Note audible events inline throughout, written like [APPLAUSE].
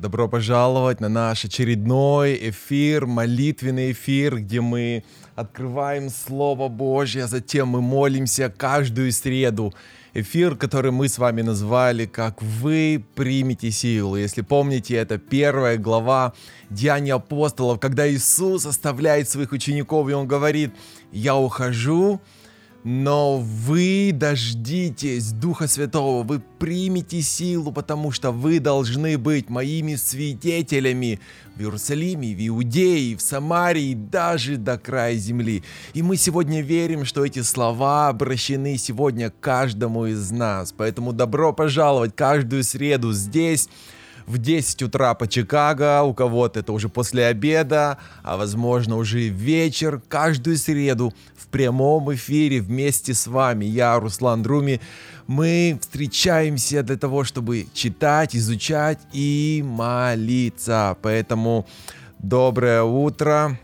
Добро пожаловать на наш очередной эфир, молитвенный эфир, где мы открываем Слово Божье, а затем мы молимся каждую среду. Эфир, который мы с вами назвали как «Вы примете силу». Если помните, это первая глава Деяния апостолов, когда Иисус оставляет своих учеников, и Он говорит «Я ухожу, но вы дождитесь Духа Святого, вы примете силу, потому что вы должны быть моими свидетелями в Иерусалиме, в Иудее, в Самарии, даже до края земли. И мы сегодня верим, что эти слова обращены сегодня каждому из нас. Поэтому добро пожаловать каждую среду здесь, в 10 утра по Чикаго, у кого-то это уже после обеда, а возможно уже вечер, каждую среду в прямом эфире вместе с вами. Я, Руслан Друми, мы встречаемся для того, чтобы читать, изучать и молиться. Поэтому доброе утро.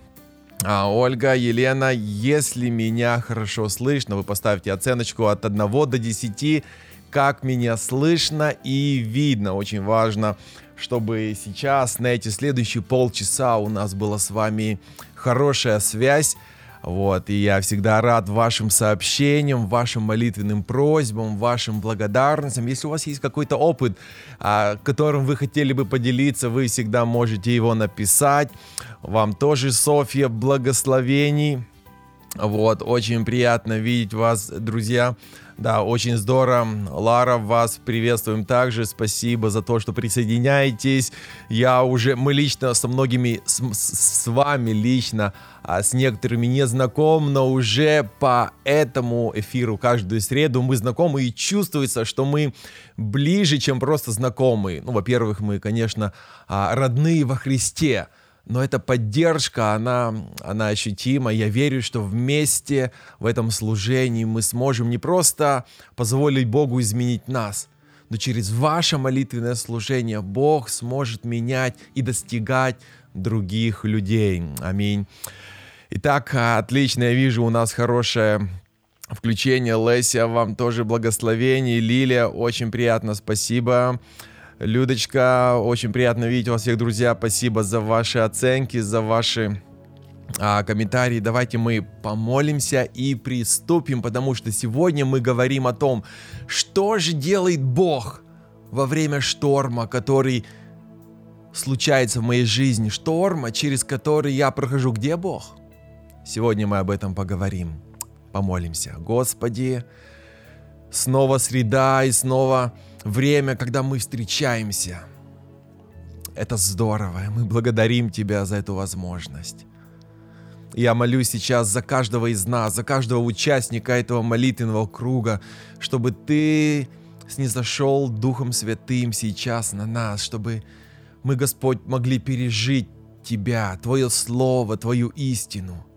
А, Ольга, Елена, если меня хорошо слышно, вы поставьте оценочку от 1 до 10 как меня слышно и видно. Очень важно, чтобы сейчас на эти следующие полчаса у нас была с вами хорошая связь. Вот, и я всегда рад вашим сообщениям, вашим молитвенным просьбам, вашим благодарностям. Если у вас есть какой-то опыт, а, которым вы хотели бы поделиться, вы всегда можете его написать. Вам тоже, Софья, благословений. Вот, очень приятно видеть вас, друзья. Да, очень здорово. Лара, вас приветствуем также. Спасибо за то, что присоединяетесь. Я уже, мы лично со многими, с, с вами лично, а с некоторыми не знаком, но уже по этому эфиру каждую среду мы знакомы и чувствуется, что мы ближе, чем просто знакомые. Ну, во-первых, мы, конечно, а, родные во Христе но эта поддержка, она, она ощутима. Я верю, что вместе в этом служении мы сможем не просто позволить Богу изменить нас, но через ваше молитвенное служение Бог сможет менять и достигать других людей. Аминь. Итак, отлично, я вижу, у нас хорошее включение. Леся, вам тоже благословение. Лилия, очень приятно, спасибо. Людочка, очень приятно видеть вас всех, друзья. Спасибо за ваши оценки, за ваши а, комментарии. Давайте мы помолимся и приступим, потому что сегодня мы говорим о том, что же делает Бог во время шторма, который случается в моей жизни. Шторма, через который я прохожу. Где Бог? Сегодня мы об этом поговорим. Помолимся. Господи, снова среда и снова время, когда мы встречаемся. Это здорово, мы благодарим Тебя за эту возможность. Я молюсь сейчас за каждого из нас, за каждого участника этого молитвенного круга, чтобы Ты снизошел Духом Святым сейчас на нас, чтобы мы, Господь, могли пережить Тебя, Твое Слово, Твою истину –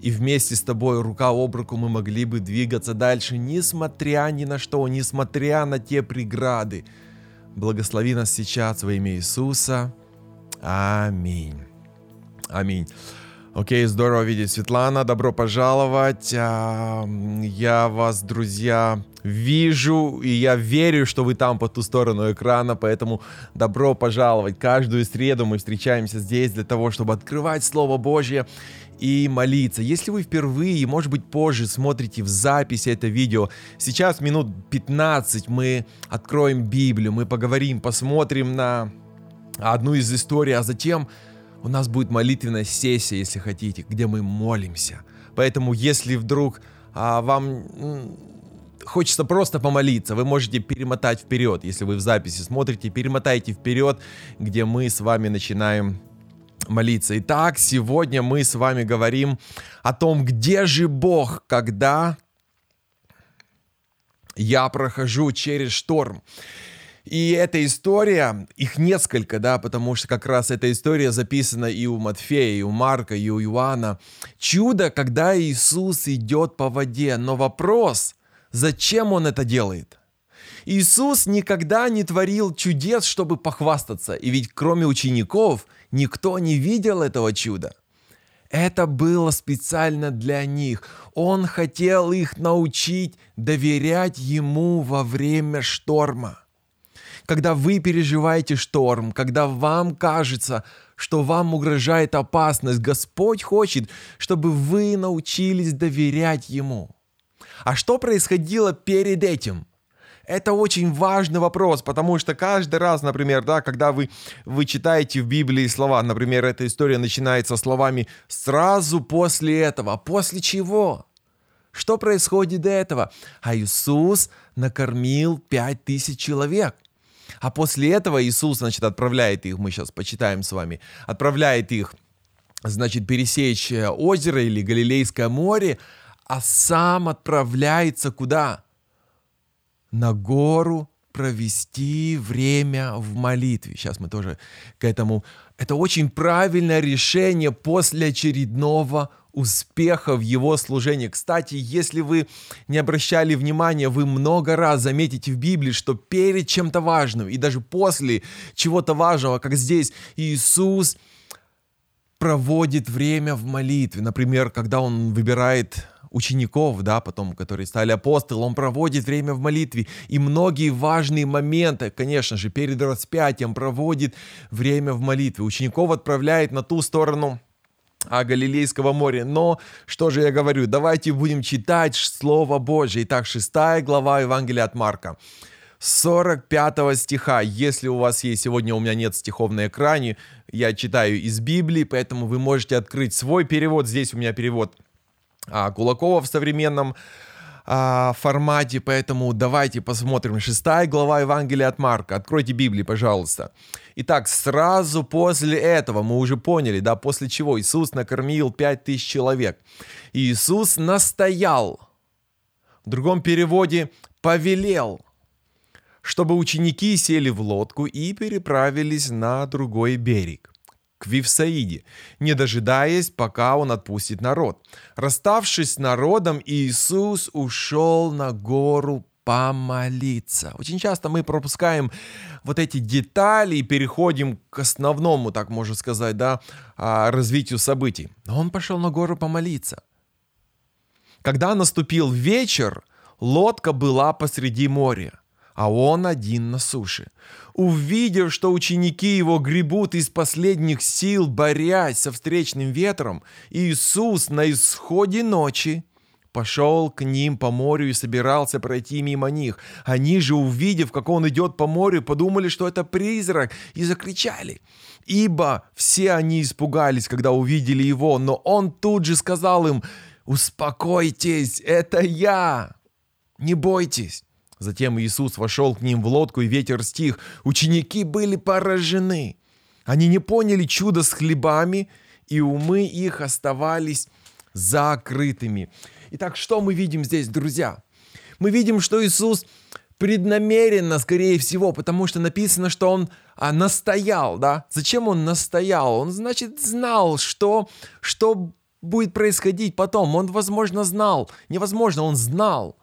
и вместе с тобой рука об руку мы могли бы двигаться дальше, несмотря ни на что, несмотря на те преграды. Благослови нас сейчас во имя Иисуса. Аминь. Аминь. Окей, здорово видеть Светлана, добро пожаловать. А, я вас, друзья, вижу, и я верю, что вы там по ту сторону экрана, поэтому добро пожаловать. Каждую среду мы встречаемся здесь для того, чтобы открывать Слово Божье и молиться. Если вы впервые, может быть позже, смотрите в записи это видео, сейчас минут 15 мы откроем Библию, мы поговорим, посмотрим на одну из историй, а затем у нас будет молитвенная сессия, если хотите, где мы молимся. Поэтому, если вдруг а, вам хочется просто помолиться, вы можете перемотать вперед, если вы в записи смотрите, перемотайте вперед, где мы с вами начинаем молиться. Итак, сегодня мы с вами говорим о том, где же Бог, когда я прохожу через шторм. И эта история, их несколько, да, потому что как раз эта история записана и у Матфея, и у Марка, и у Иоанна. Чудо, когда Иисус идет по воде. Но вопрос, зачем Он это делает? Иисус никогда не творил чудес, чтобы похвастаться. И ведь кроме учеников – Никто не видел этого чуда. Это было специально для них. Он хотел их научить доверять Ему во время шторма. Когда вы переживаете шторм, когда вам кажется, что вам угрожает опасность, Господь хочет, чтобы вы научились доверять Ему. А что происходило перед этим? Это очень важный вопрос, потому что каждый раз, например, да, когда вы, вы читаете в Библии слова, например, эта история начинается словами «сразу после этого». После чего? Что происходит до этого? А Иисус накормил пять тысяч человек. А после этого Иисус, значит, отправляет их, мы сейчас почитаем с вами, отправляет их, значит, пересечь э, озеро или Галилейское море, а сам отправляется куда? На гору провести время в молитве. Сейчас мы тоже к этому. Это очень правильное решение после очередного успеха в его служении. Кстати, если вы не обращали внимания, вы много раз заметите в Библии, что перед чем-то важным и даже после чего-то важного, как здесь Иисус проводит время в молитве. Например, когда он выбирает учеников, да, потом, которые стали апостолы, он проводит время в молитве. И многие важные моменты, конечно же, перед распятием проводит время в молитве. Учеников отправляет на ту сторону Галилейского моря. Но что же я говорю? Давайте будем читать Слово Божье. Итак, шестая глава Евангелия от Марка. 45 стиха. Если у вас есть, сегодня у меня нет стихов на экране, я читаю из Библии, поэтому вы можете открыть свой перевод. Здесь у меня перевод а, Кулакова в современном а, формате, поэтому давайте посмотрим. Шестая глава Евангелия от Марка. Откройте Библию, пожалуйста. Итак, сразу после этого, мы уже поняли, да, после чего Иисус накормил пять тысяч человек. Иисус настоял, в другом переводе повелел, чтобы ученики сели в лодку и переправились на другой берег к Вифсаиде, не дожидаясь, пока он отпустит народ. Расставшись с народом, Иисус ушел на гору помолиться. Очень часто мы пропускаем вот эти детали и переходим к основному, так можно сказать, да, а, развитию событий. Но он пошел на гору помолиться. Когда наступил вечер, лодка была посреди моря а он один на суше. Увидев, что ученики его гребут из последних сил, борясь со встречным ветром, Иисус на исходе ночи пошел к ним по морю и собирался пройти мимо них. Они же, увидев, как он идет по морю, подумали, что это призрак, и закричали. Ибо все они испугались, когда увидели его, но он тут же сказал им, «Успокойтесь, это я, не бойтесь». Затем Иисус вошел к ним в лодку, и ветер стих. Ученики были поражены. Они не поняли чудо с хлебами, и умы их оставались закрытыми. Итак, что мы видим здесь, друзья? Мы видим, что Иисус преднамеренно, скорее всего, потому что написано, что он а, настоял, да? Зачем он настоял? Он, значит, знал, что, что будет происходить потом. Он, возможно, знал. Невозможно, он знал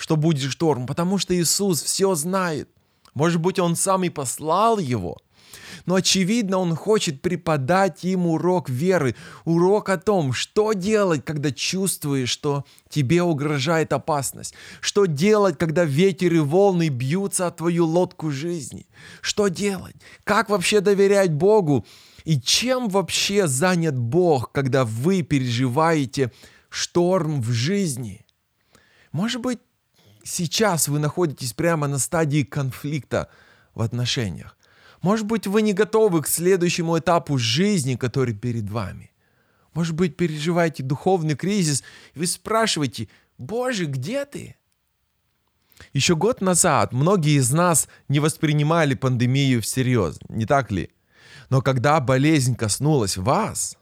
что будет шторм, потому что Иисус все знает. Может быть, Он сам и послал его. Но очевидно, Он хочет преподать им урок веры, урок о том, что делать, когда чувствуешь, что тебе угрожает опасность, что делать, когда ветер и волны бьются о твою лодку жизни, что делать, как вообще доверять Богу и чем вообще занят Бог, когда вы переживаете шторм в жизни. Может быть, сейчас вы находитесь прямо на стадии конфликта в отношениях. Может быть, вы не готовы к следующему этапу жизни, который перед вами. Может быть, переживаете духовный кризис, и вы спрашиваете, Боже, где ты? Еще год назад многие из нас не воспринимали пандемию всерьез, не так ли? Но когда болезнь коснулась вас,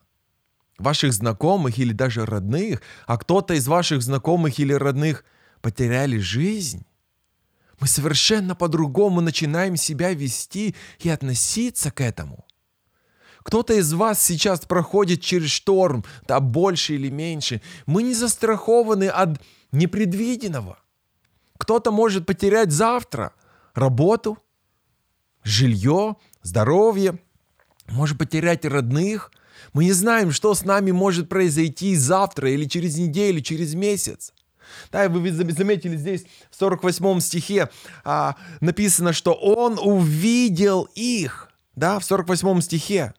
ваших знакомых или даже родных, а кто-то из ваших знакомых или родных – потеряли жизнь, мы совершенно по-другому начинаем себя вести и относиться к этому. Кто-то из вас сейчас проходит через шторм, да больше или меньше. Мы не застрахованы от непредвиденного. Кто-то может потерять завтра работу, жилье, здоровье, может потерять родных. Мы не знаем, что с нами может произойти завтра или через неделю, через месяц. Да, вы заметили здесь в 48 стихе а, написано, что он увидел их, да, в 48 стихе.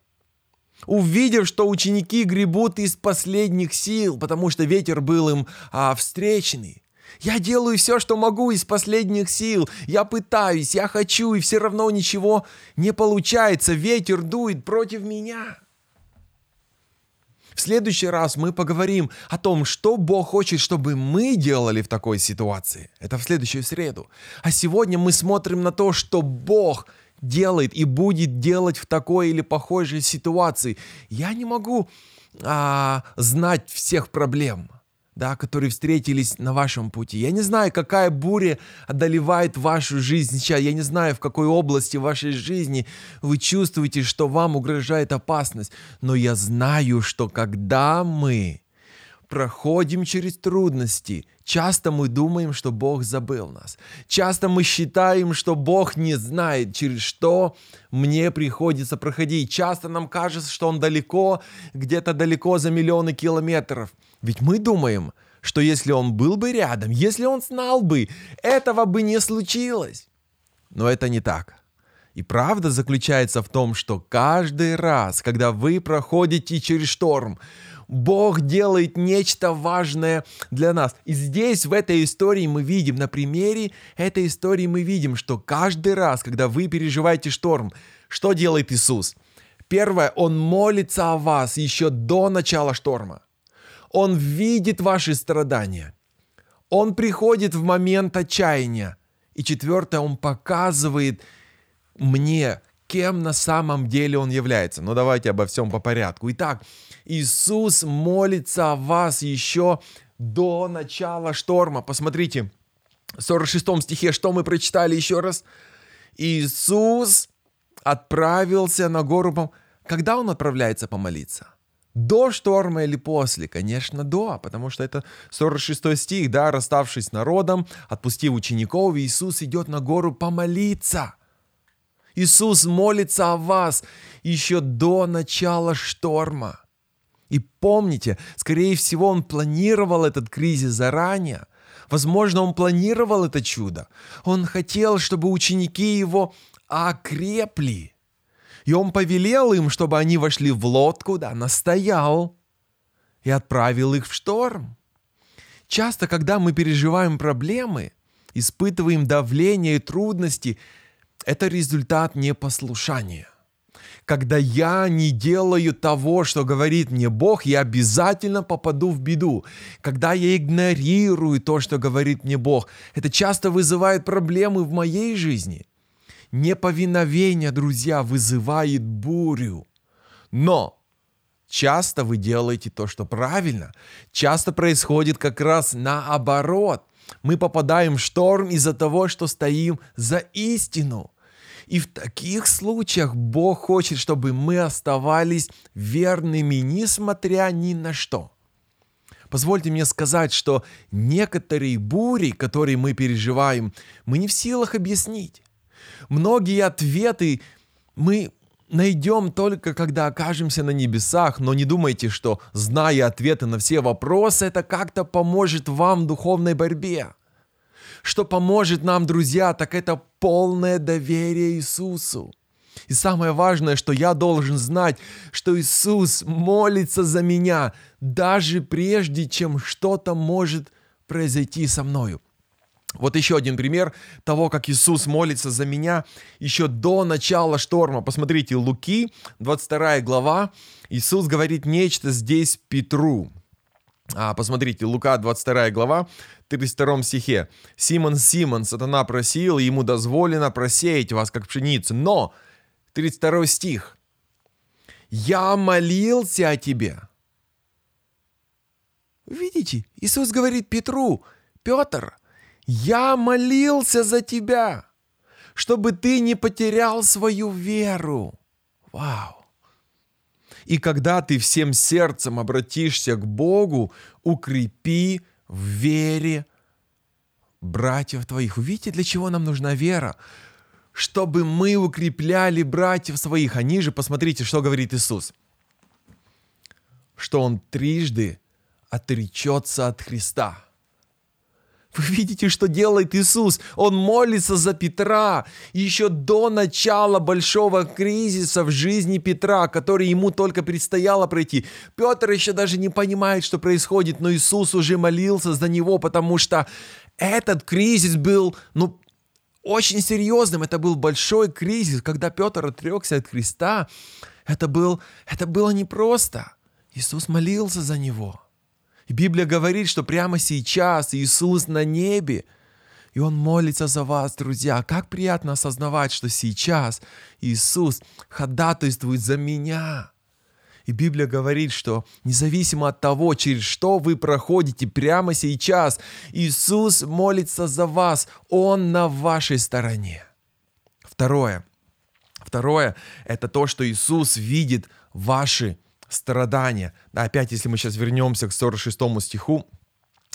Увидев, что ученики гребут из последних сил, потому что ветер был им а, встречный. Я делаю все, что могу из последних сил. Я пытаюсь, я хочу, и все равно ничего не получается. Ветер дует против меня. В следующий раз мы поговорим о том, что Бог хочет, чтобы мы делали в такой ситуации. Это в следующую среду. А сегодня мы смотрим на то, что Бог делает и будет делать в такой или похожей ситуации. Я не могу а, знать всех проблем да, которые встретились на вашем пути. Я не знаю, какая буря одолевает вашу жизнь сейчас. Я не знаю, в какой области вашей жизни вы чувствуете, что вам угрожает опасность. Но я знаю, что когда мы проходим через трудности, часто мы думаем, что Бог забыл нас. Часто мы считаем, что Бог не знает, через что мне приходится проходить. Часто нам кажется, что Он далеко, где-то далеко за миллионы километров – ведь мы думаем, что если он был бы рядом, если он знал бы, этого бы не случилось. Но это не так. И правда заключается в том, что каждый раз, когда вы проходите через шторм, Бог делает нечто важное для нас. И здесь, в этой истории, мы видим, на примере этой истории мы видим, что каждый раз, когда вы переживаете шторм, что делает Иисус? Первое, Он молится о вас еще до начала шторма. Он видит ваши страдания. Он приходит в момент отчаяния. И четвертое, он показывает мне, кем на самом деле он является. Но давайте обо всем по порядку. Итак, Иисус молится о вас еще до начала шторма. Посмотрите, в 46 стихе, что мы прочитали еще раз? Иисус отправился на гору. Когда он отправляется помолиться? До шторма или после? Конечно, до, потому что это 46 стих, да, расставшись с народом, отпустив учеников, Иисус идет на гору помолиться. Иисус молится о вас еще до начала шторма. И помните, скорее всего, Он планировал этот кризис заранее. Возможно, Он планировал это чудо. Он хотел, чтобы ученики Его окрепли. И он повелел им, чтобы они вошли в лодку, да, настоял и отправил их в шторм. Часто, когда мы переживаем проблемы, испытываем давление и трудности, это результат непослушания. Когда я не делаю того, что говорит мне Бог, я обязательно попаду в беду. Когда я игнорирую то, что говорит мне Бог, это часто вызывает проблемы в моей жизни. Неповиновение, друзья, вызывает бурю. Но часто вы делаете то, что правильно. Часто происходит как раз наоборот. Мы попадаем в шторм из-за того, что стоим за истину. И в таких случаях Бог хочет, чтобы мы оставались верными, несмотря ни на что. Позвольте мне сказать, что некоторые бури, которые мы переживаем, мы не в силах объяснить. Многие ответы мы найдем только когда окажемся на небесах, но не думайте, что зная ответы на все вопросы, это как-то поможет вам в духовной борьбе. Что поможет нам, друзья, так это полное доверие Иисусу. И самое важное, что я должен знать, что Иисус молится за меня, даже прежде, чем что-то может произойти со мною. Вот еще один пример того, как Иисус молится за меня еще до начала шторма. Посмотрите, Луки, 22 глава, Иисус говорит нечто здесь Петру. А, посмотрите, Лука, 22 глава, 32 стихе. «Симон, Симон, сатана просил, ему дозволено просеять вас, как пшеницу». Но, 32 стих. «Я молился о тебе». Видите, Иисус говорит Петру, Петр, я молился за тебя, чтобы ты не потерял свою веру. Вау! И когда ты всем сердцем обратишься к Богу, укрепи в вере братьев твоих. Увидите, для чего нам нужна вера? Чтобы мы укрепляли братьев своих. Они же, посмотрите, что говорит Иисус. Что Он трижды отречется от Христа – Вы видите, что делает Иисус? Он молится за Петра еще до начала большого кризиса в жизни Петра, который ему только предстояло пройти. Петр еще даже не понимает, что происходит, но Иисус уже молился за него, потому что этот кризис был, ну, очень серьезным. Это был большой кризис, когда Петр отрекся от Христа. Это, был, это было непросто. Иисус молился за него. Библия говорит, что прямо сейчас Иисус на небе, и Он молится за вас, друзья. Как приятно осознавать, что сейчас Иисус ходатайствует за меня. И Библия говорит, что независимо от того, через что вы проходите прямо сейчас, Иисус молится за вас, Он на вашей стороне. Второе. Второе – это то, что Иисус видит ваши страдания. Опять, если мы сейчас вернемся к 46 стиху,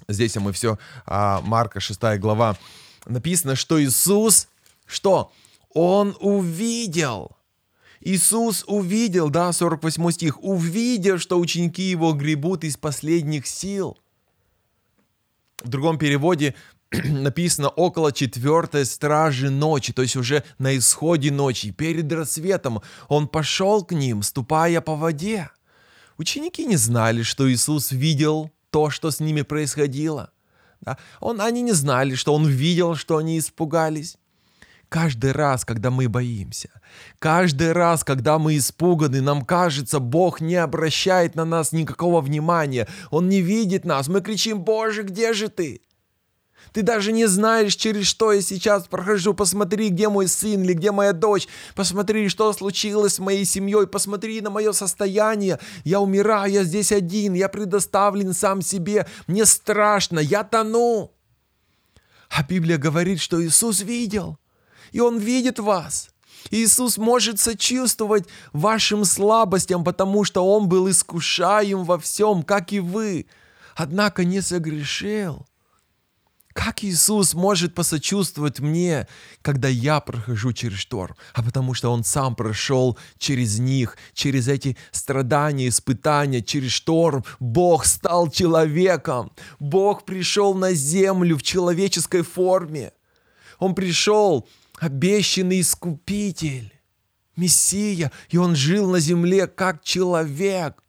здесь мы все, а, Марка 6 глава, написано, что Иисус, что? Он увидел. Иисус увидел, да, 48 стих, увидел, что ученики его гребут из последних сил. В другом переводе [CLEARS THROAT] написано около четвертой стражи ночи, то есть уже на исходе ночи, перед рассветом, он пошел к ним, ступая по воде. Ученики не знали, что Иисус видел то, что с ними происходило. Да? Он, они не знали, что Он видел, что они испугались. Каждый раз, когда мы боимся, каждый раз, когда мы испуганы, нам кажется, Бог не обращает на нас никакого внимания, Он не видит нас, мы кричим, Боже, где же ты? Ты даже не знаешь, через что я сейчас прохожу. Посмотри, где мой сын или где моя дочь. Посмотри, что случилось с моей семьей. Посмотри на мое состояние. Я умираю, я здесь один. Я предоставлен сам себе. Мне страшно, я тону. А Библия говорит, что Иисус видел. И Он видит вас. Иисус может сочувствовать вашим слабостям, потому что Он был искушаем во всем, как и вы, однако не согрешил. Как Иисус может посочувствовать мне, когда я прохожу через шторм? А потому что Он сам прошел через них, через эти страдания, испытания, через шторм. Бог стал человеком. Бог пришел на землю в человеческой форме. Он пришел, обещанный искупитель, Мессия, и Он жил на земле как человек.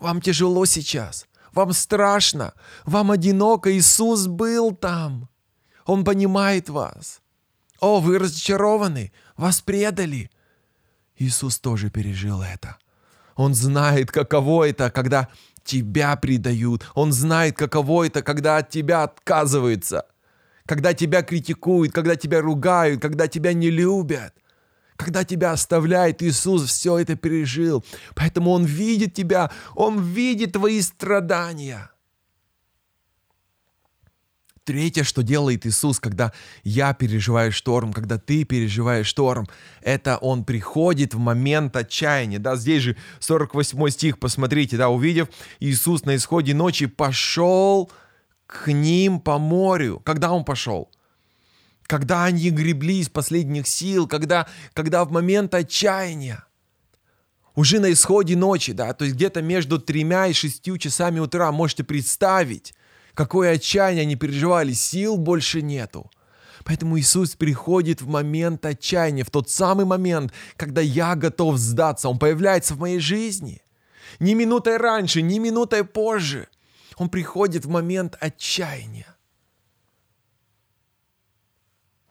Вам тяжело сейчас – вам страшно, вам одиноко, Иисус был там. Он понимает вас. О, вы разочарованы, вас предали. Иисус тоже пережил это. Он знает, каково это, когда тебя предают. Он знает, каково это, когда от тебя отказываются. Когда тебя критикуют, когда тебя ругают, когда тебя не любят. Когда тебя оставляет Иисус, все это пережил. Поэтому Он видит тебя, Он видит твои страдания. Третье, что делает Иисус, когда я переживаю шторм, когда ты переживаешь шторм, это Он приходит в момент отчаяния. Да, здесь же 48 стих, посмотрите, да, увидев, Иисус на исходе ночи пошел к ним по морю. Когда Он пошел? Когда они гребли из последних сил, когда, когда в момент отчаяния, уже на исходе ночи, да, то есть где-то между тремя и шестью часами утра, можете представить, какое отчаяние они переживали, сил больше нету. Поэтому Иисус приходит в момент отчаяния, в тот самый момент, когда я готов сдаться. Он появляется в моей жизни. Ни минутой раньше, ни минутой позже. Он приходит в момент отчаяния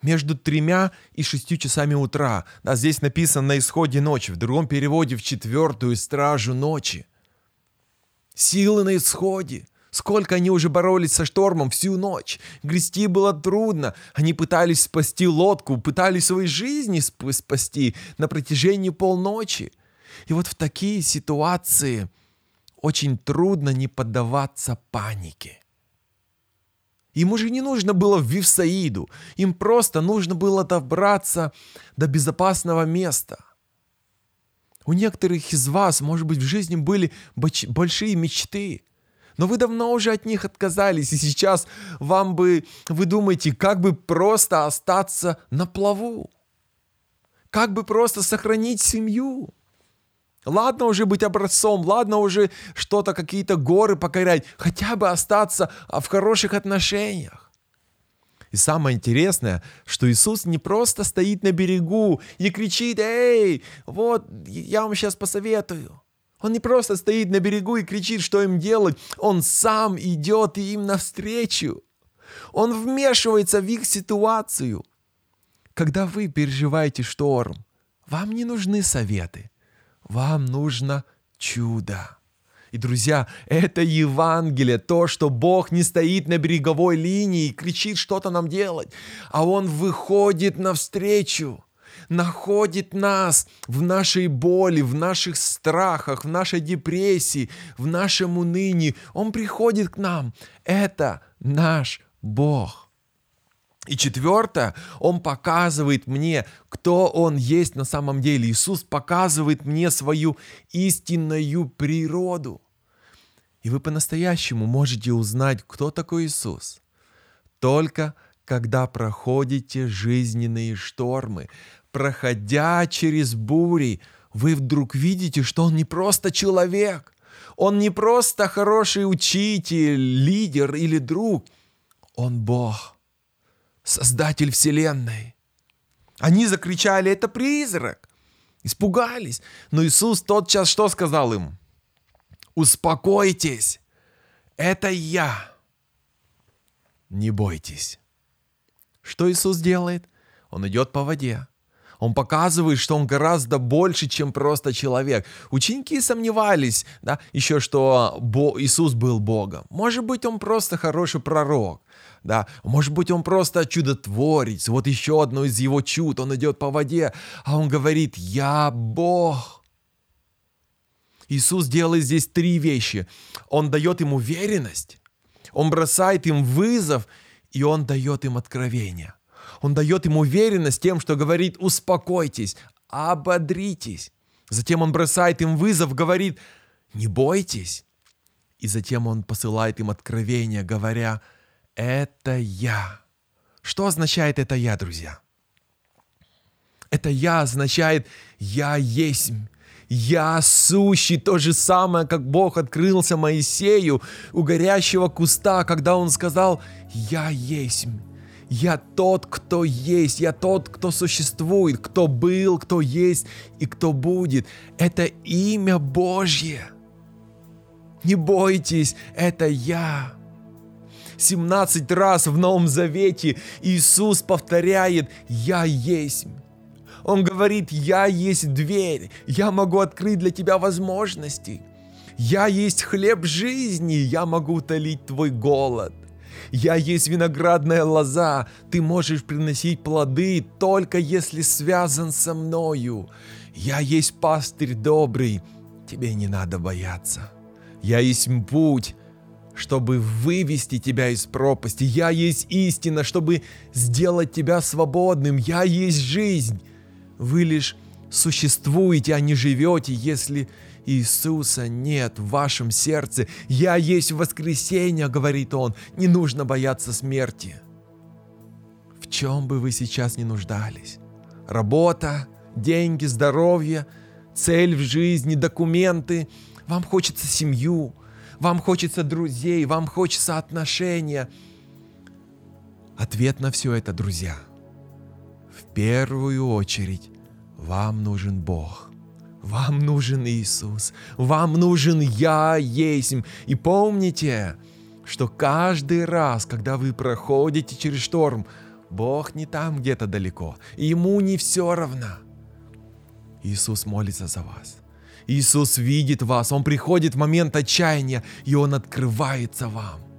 между тремя и шестью часами утра. Да, здесь написано на исходе ночи, в другом переводе в четвертую стражу ночи. Силы на исходе. Сколько они уже боролись со штормом всю ночь. Грести было трудно. Они пытались спасти лодку, пытались свои жизни спасти на протяжении полночи. И вот в такие ситуации очень трудно не поддаваться панике. Им уже не нужно было в Вифсаиду, им просто нужно было добраться до безопасного места. У некоторых из вас, может быть, в жизни были большие мечты, но вы давно уже от них отказались, и сейчас вам бы, вы думаете, как бы просто остаться на плаву, как бы просто сохранить семью. Ладно уже быть образцом, ладно уже что-то, какие-то горы покорять, хотя бы остаться а, в хороших отношениях. И самое интересное, что Иисус не просто стоит на берегу и кричит, «Эй, вот, я вам сейчас посоветую». Он не просто стоит на берегу и кричит, что им делать. Он сам идет им навстречу. Он вмешивается в их ситуацию. Когда вы переживаете шторм, вам не нужны советы. Вам нужно чудо. И, друзья, это Евангелие, то, что Бог не стоит на береговой линии и кричит что-то нам делать, а Он выходит навстречу, находит нас в нашей боли, в наших страхах, в нашей депрессии, в нашем унынии. Он приходит к нам. Это наш Бог. И четвертое, Он показывает мне, кто Он есть на самом деле. Иисус показывает мне свою истинную природу. И вы по-настоящему можете узнать, кто такой Иисус. Только когда проходите жизненные штормы, проходя через бури, вы вдруг видите, что Он не просто человек, Он не просто хороший учитель, лидер или друг, Он Бог – Создатель Вселенной. Они закричали, это призрак. Испугались. Но Иисус тотчас что сказал им? Успокойтесь, это я. Не бойтесь. Что Иисус делает? Он идет по воде. Он показывает, что он гораздо больше, чем просто человек. Ученики сомневались, да, еще что Бо, Иисус был Богом. Может быть, он просто хороший пророк да, может быть, он просто чудотворец, вот еще одно из его чуд, он идет по воде, а он говорит, я Бог. Иисус делает здесь три вещи. Он дает им уверенность, он бросает им вызов, и он дает им откровение. Он дает им уверенность тем, что говорит, успокойтесь, ободритесь. Затем он бросает им вызов, говорит, не бойтесь. И затем он посылает им откровение, говоря, это я. Что означает это я, друзья? Это я означает я есть. Я сущий, то же самое, как Бог открылся Моисею у горящего куста, когда он сказал «Я есть». Я тот, кто есть, я тот, кто существует, кто был, кто есть и кто будет. Это имя Божье. Не бойтесь, это я. 17 раз в Новом Завете Иисус повторяет «Я есть». Он говорит, я есть дверь, я могу открыть для тебя возможности. Я есть хлеб жизни, я могу утолить твой голод. Я есть виноградная лоза, ты можешь приносить плоды только если связан со мною. Я есть пастырь добрый, тебе не надо бояться. Я есть путь, чтобы вывести тебя из пропасти. Я есть истина, чтобы сделать тебя свободным. Я есть жизнь. Вы лишь существуете, а не живете, если Иисуса нет в вашем сердце. Я есть воскресенье, говорит Он. Не нужно бояться смерти. В чем бы вы сейчас не нуждались? Работа, деньги, здоровье, цель в жизни, документы. Вам хочется семью, вам хочется друзей, вам хочется отношения. Ответ на все это, друзья. В первую очередь вам нужен Бог. Вам нужен Иисус. Вам нужен Я есть. И помните, что каждый раз, когда вы проходите через шторм, Бог не там где-то далеко. И Ему не все равно. Иисус молится за вас. Иисус видит вас, Он приходит в момент отчаяния, и Он открывается вам.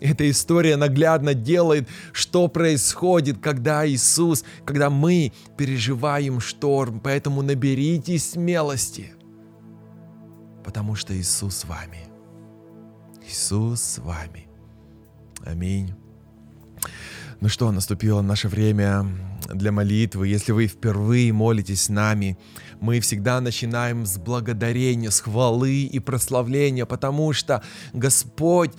Эта история наглядно делает, что происходит, когда Иисус, когда мы переживаем шторм. Поэтому наберитесь смелости, потому что Иисус с вами. Иисус с вами. Аминь. Ну что, наступило наше время для молитвы. Если вы впервые молитесь с нами, мы всегда начинаем с благодарения, с хвалы и прославления, потому что Господь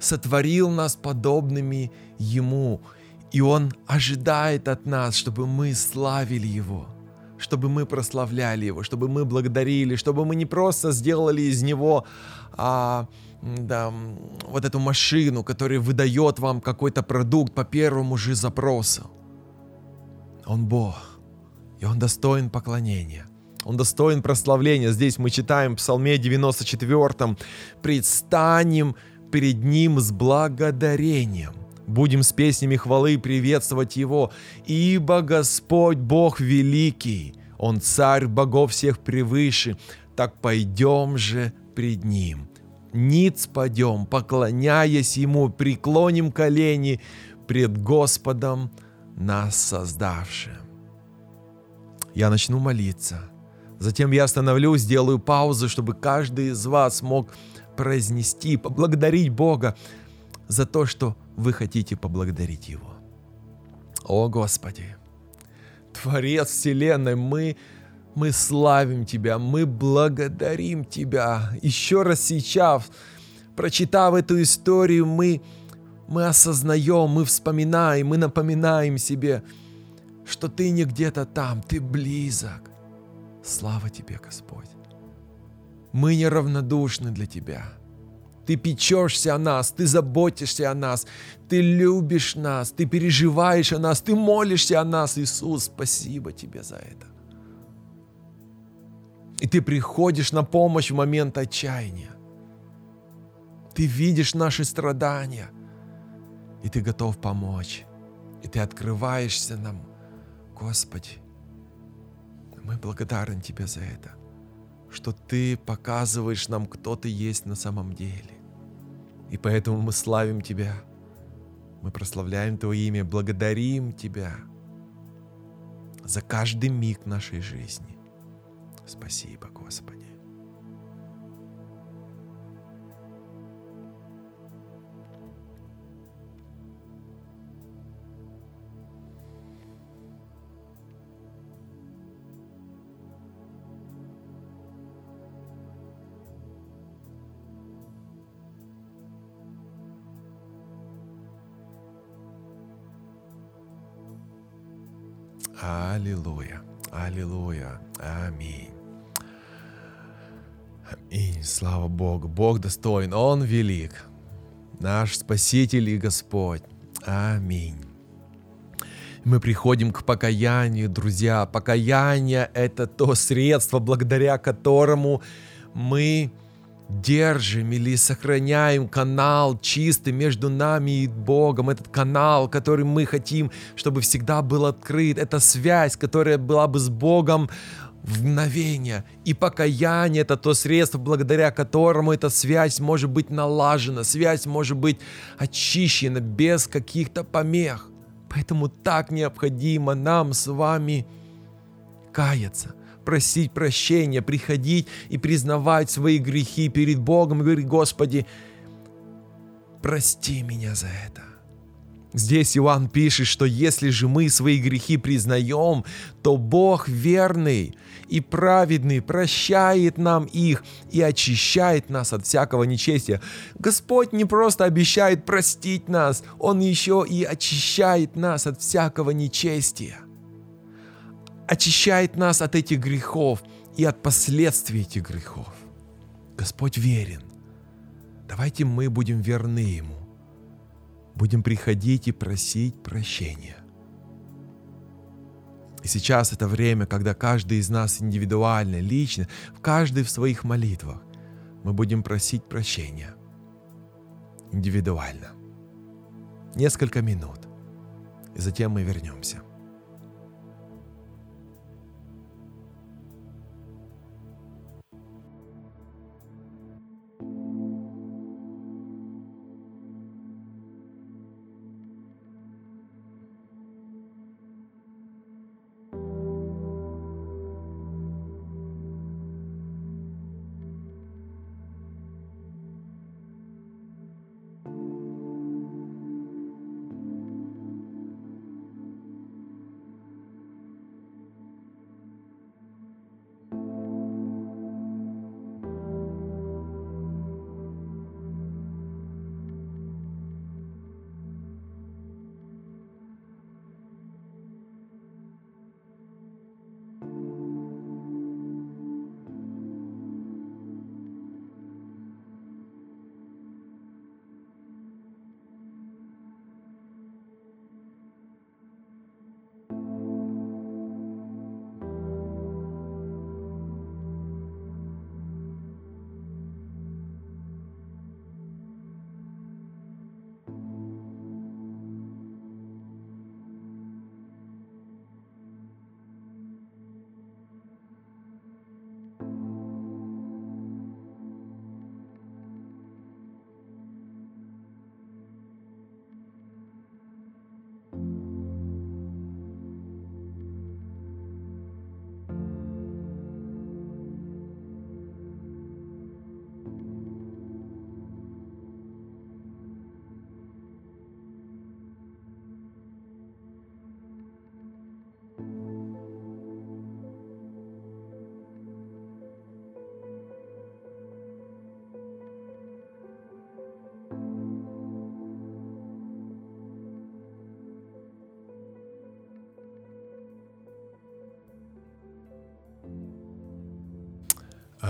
сотворил нас подобными Ему, и Он ожидает от нас, чтобы мы славили Его, чтобы мы прославляли Его, чтобы мы благодарили, чтобы мы не просто сделали из Него а, да, вот эту машину, которая выдает вам какой-то продукт по первому же запросу. Он Бог, и Он достоин поклонения. Он достоин прославления. Здесь мы читаем в Псалме 94, «Предстанем перед Ним с благодарением». Будем с песнями хвалы приветствовать Его, ибо Господь Бог великий, Он царь богов всех превыше, так пойдем же пред Ним. Ниц пойдем, поклоняясь Ему, преклоним колени пред Господом, нас создавшим. Я начну молиться. Затем я остановлюсь, сделаю паузу, чтобы каждый из вас мог произнести, поблагодарить Бога за то, что вы хотите поблагодарить Его. О Господи, Творец Вселенной, мы, мы славим Тебя, мы благодарим Тебя. Еще раз сейчас, прочитав эту историю, мы, мы осознаем, мы вспоминаем, мы напоминаем себе, что Ты не где-то там, Ты близок. Слава Тебе, Господь. Мы неравнодушны для Тебя. Ты печешься о нас, ты заботишься о нас, ты любишь нас, ты переживаешь о нас, ты молишься о нас, Иисус. Спасибо тебе за это. И ты приходишь на помощь в момент отчаяния. Ты видишь наши страдания, и ты готов помочь. И ты открываешься нам. Господи, мы благодарны Тебе за это, что Ты показываешь нам, кто Ты есть на самом деле. И поэтому мы славим Тебя. Мы прославляем Твое имя, благодарим Тебя за каждый миг нашей жизни. Спасибо, Аллилуйя. Аллилуйя. Аминь. Аминь. Слава Богу. Бог достоин. Он велик. Наш Спаситель и Господь. Аминь. Мы приходим к покаянию, друзья. Покаяние – это то средство, благодаря которому мы держим или сохраняем канал чистый между нами и Богом, этот канал, который мы хотим, чтобы всегда был открыт, эта связь, которая была бы с Богом в мгновение. И покаяние – это то средство, благодаря которому эта связь может быть налажена, связь может быть очищена без каких-то помех. Поэтому так необходимо нам с вами каяться, просить прощения, приходить и признавать свои грехи перед Богом и говорить, Господи, прости меня за это. Здесь Иоанн пишет, что если же мы свои грехи признаем, то Бог верный и праведный прощает нам их и очищает нас от всякого нечестия. Господь не просто обещает простить нас, Он еще и очищает нас от всякого нечестия очищает нас от этих грехов и от последствий этих грехов. Господь верен. Давайте мы будем верны Ему. Будем приходить и просить прощения. И сейчас это время, когда каждый из нас индивидуально, лично, в каждый в своих молитвах, мы будем просить прощения. Индивидуально. Несколько минут. И затем мы вернемся.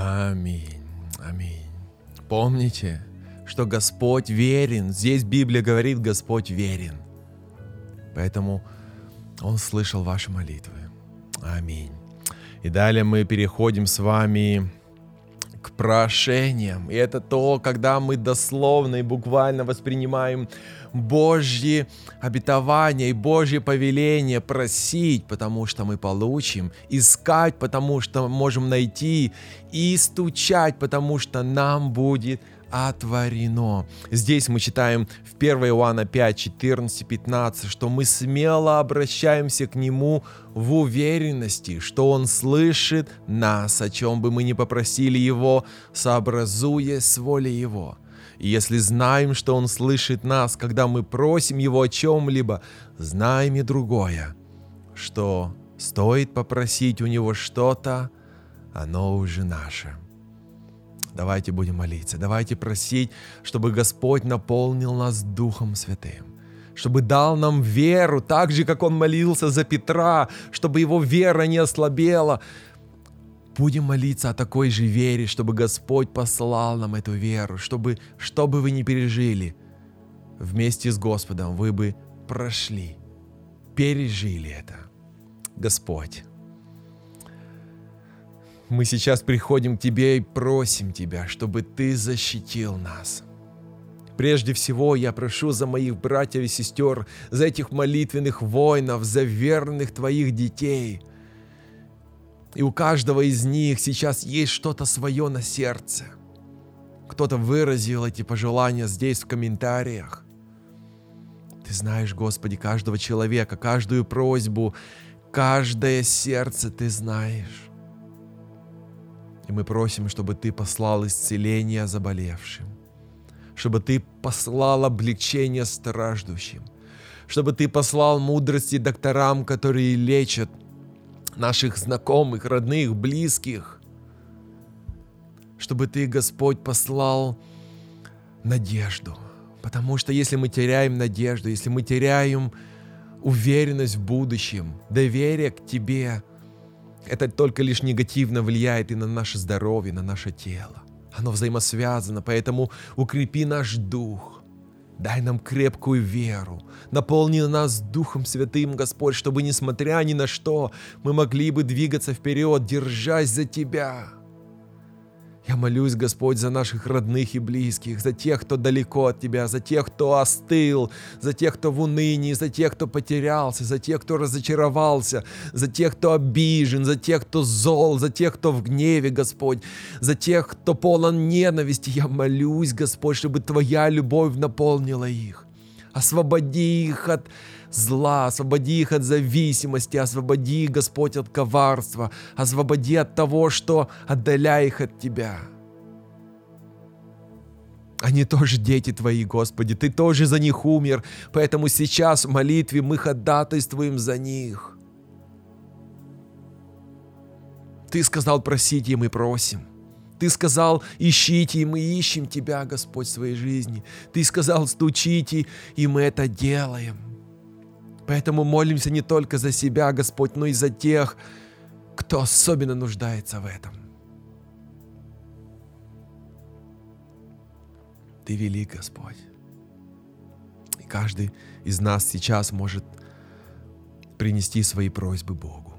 Аминь. Аминь. Помните, что Господь верен. Здесь Библия говорит, Господь верен. Поэтому Он слышал ваши молитвы. Аминь. И далее мы переходим с вами к прошениям. И это то, когда мы дословно и буквально воспринимаем Божьи обетования и Божье повеление просить, потому что мы получим, искать, потому что можем найти, и стучать, потому что нам будет отворено. Здесь мы читаем в 1 Иоанна 5, 14, 15, что мы смело обращаемся к Нему в уверенности, что Он слышит нас, о чем бы мы ни попросили Его, сообразуясь с волей Его. И если знаем, что Он слышит нас, когда мы просим Его о чем-либо, знаем и другое, что стоит попросить у Него что-то, оно уже наше. Давайте будем молиться, давайте просить, чтобы Господь наполнил нас Духом Святым чтобы дал нам веру, так же, как он молился за Петра, чтобы его вера не ослабела, Будем молиться о такой же вере, чтобы Господь послал нам эту веру, чтобы, что бы вы ни пережили, вместе с Господом вы бы прошли, пережили это. Господь, мы сейчас приходим к Тебе и просим Тебя, чтобы Ты защитил нас. Прежде всего я прошу за моих братьев и сестер, за этих молитвенных воинов, за верных Твоих детей – и у каждого из них сейчас есть что-то свое на сердце. Кто-то выразил эти пожелания здесь в комментариях. Ты знаешь, Господи, каждого человека, каждую просьбу, каждое сердце Ты знаешь. И мы просим, чтобы Ты послал исцеление заболевшим, чтобы Ты послал облегчение страждущим, чтобы Ты послал мудрости докторам, которые лечат наших знакомых, родных, близких, чтобы Ты, Господь, послал надежду. Потому что если мы теряем надежду, если мы теряем уверенность в будущем, доверие к Тебе, это только лишь негативно влияет и на наше здоровье, на наше тело. Оно взаимосвязано, поэтому укрепи наш дух, Дай нам крепкую веру. Наполни нас Духом Святым, Господь, чтобы, несмотря ни на что, мы могли бы двигаться вперед, держась за Тебя. Я молюсь, Господь, за наших родных и близких, за тех, кто далеко от Тебя, за тех, кто остыл, за тех, кто в унынии, за тех, кто потерялся, за тех, кто разочаровался, за тех, кто обижен, за тех, кто зол, за тех, кто в гневе, Господь, за тех, кто полон ненависти. Я молюсь, Господь, чтобы Твоя любовь наполнила их. Освободи их от зла, освободи их от зависимости, освободи, Господь, от коварства, освободи от того, что отдаляет их от Тебя. Они тоже дети Твои, Господи, Ты тоже за них умер, поэтому сейчас в молитве мы ходатайствуем за них. Ты сказал, просите, и мы просим. Ты сказал, ищите, и мы ищем Тебя, Господь, в своей жизни. Ты сказал, стучите, и мы это делаем. Поэтому молимся не только за себя, Господь, но и за тех, кто особенно нуждается в этом. Ты велик, Господь. И каждый из нас сейчас может принести свои просьбы Богу.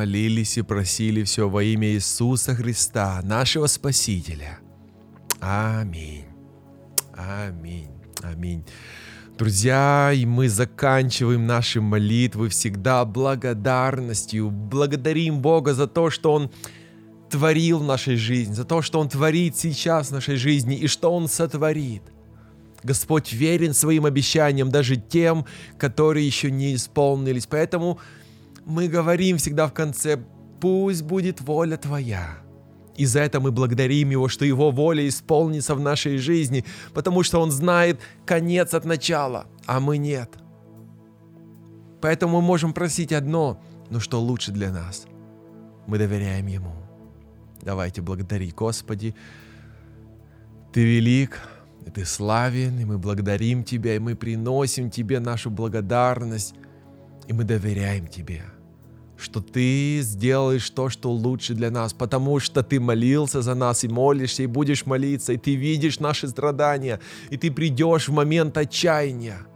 Молились и просили все во имя Иисуса Христа, нашего Спасителя. Аминь. Аминь. Аминь. Друзья, и мы заканчиваем наши молитвы всегда благодарностью. Благодарим Бога за то, что Он творил в нашей жизни, за то, что Он творит сейчас в нашей жизни и что Он сотворит. Господь верен своим обещаниям, даже тем, которые еще не исполнились. Поэтому мы говорим всегда в конце, пусть будет воля Твоя. И за это мы благодарим Его, что Его воля исполнится в нашей жизни, потому что Он знает конец от начала, а мы нет. Поэтому мы можем просить одно, но что лучше для нас. Мы доверяем Ему. Давайте благодари, Господи. Ты велик, Ты славен, и мы благодарим Тебя, и мы приносим Тебе нашу благодарность, и мы доверяем Тебе что Ты сделаешь то, что лучше для нас, потому что Ты молился за нас и молишься, и будешь молиться, и Ты видишь наши страдания, и Ты придешь в момент отчаяния,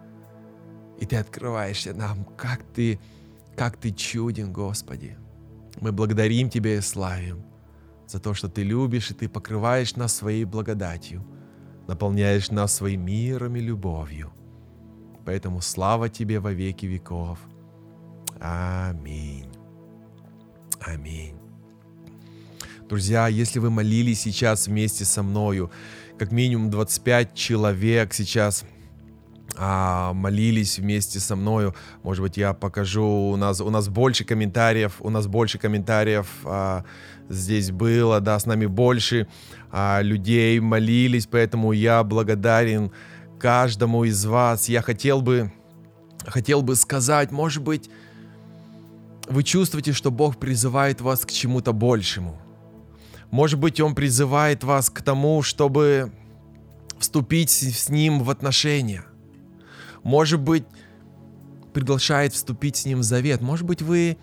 и Ты открываешься нам, как Ты, как Ты чуден, Господи. Мы благодарим Тебя и славим за то, что Ты любишь, и Ты покрываешь нас своей благодатью, наполняешь нас своим миром и любовью. Поэтому слава Тебе во веки веков. Аминь. Аминь. Друзья, если вы молились сейчас вместе со мною, как минимум 25 человек сейчас а, молились вместе со мною. Может быть, я покажу. У нас, у нас больше комментариев. У нас больше комментариев а, здесь было. Да, с нами больше а, людей молились. Поэтому я благодарен каждому из вас. Я хотел бы, хотел бы сказать, может быть, вы чувствуете, что Бог призывает вас к чему-то большему. Может быть, Он призывает вас к тому, чтобы вступить с Ним в отношения. Может быть, приглашает вступить с Ним в завет. Может быть, вы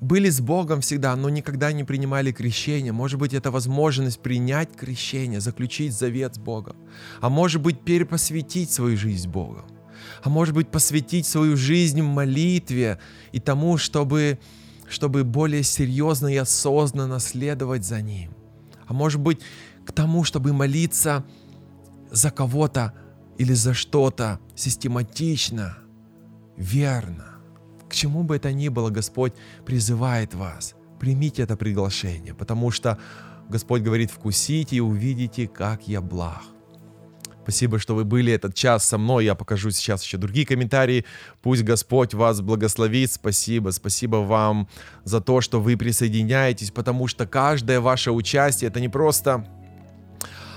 были с Богом всегда, но никогда не принимали крещение. Может быть, это возможность принять крещение, заключить завет с Богом. А может быть, перепосвятить свою жизнь Богом а может быть посвятить свою жизнь молитве и тому, чтобы, чтобы более серьезно и осознанно следовать за Ним. А может быть к тому, чтобы молиться за кого-то или за что-то систематично, верно. К чему бы это ни было, Господь призывает вас. Примите это приглашение, потому что Господь говорит, вкусите и увидите, как я благ. Спасибо, что вы были этот час со мной. Я покажу сейчас еще другие комментарии. Пусть Господь вас благословит. Спасибо. Спасибо вам за то, что вы присоединяетесь, потому что каждое ваше участие это не просто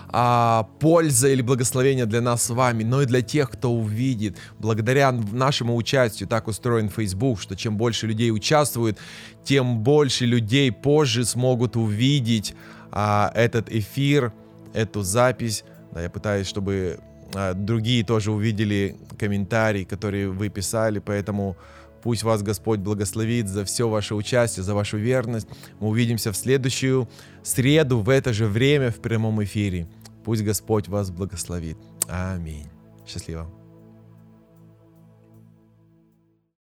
а, польза или благословение для нас с вами, но и для тех, кто увидит. Благодаря нашему участию так устроен Facebook, что чем больше людей участвует, тем больше людей позже смогут увидеть а, этот эфир, эту запись да, я пытаюсь, чтобы а, другие тоже увидели комментарии, которые вы писали, поэтому пусть вас Господь благословит за все ваше участие, за вашу верность. Мы увидимся в следующую среду в это же время в прямом эфире. Пусть Господь вас благословит. Аминь. Счастливо.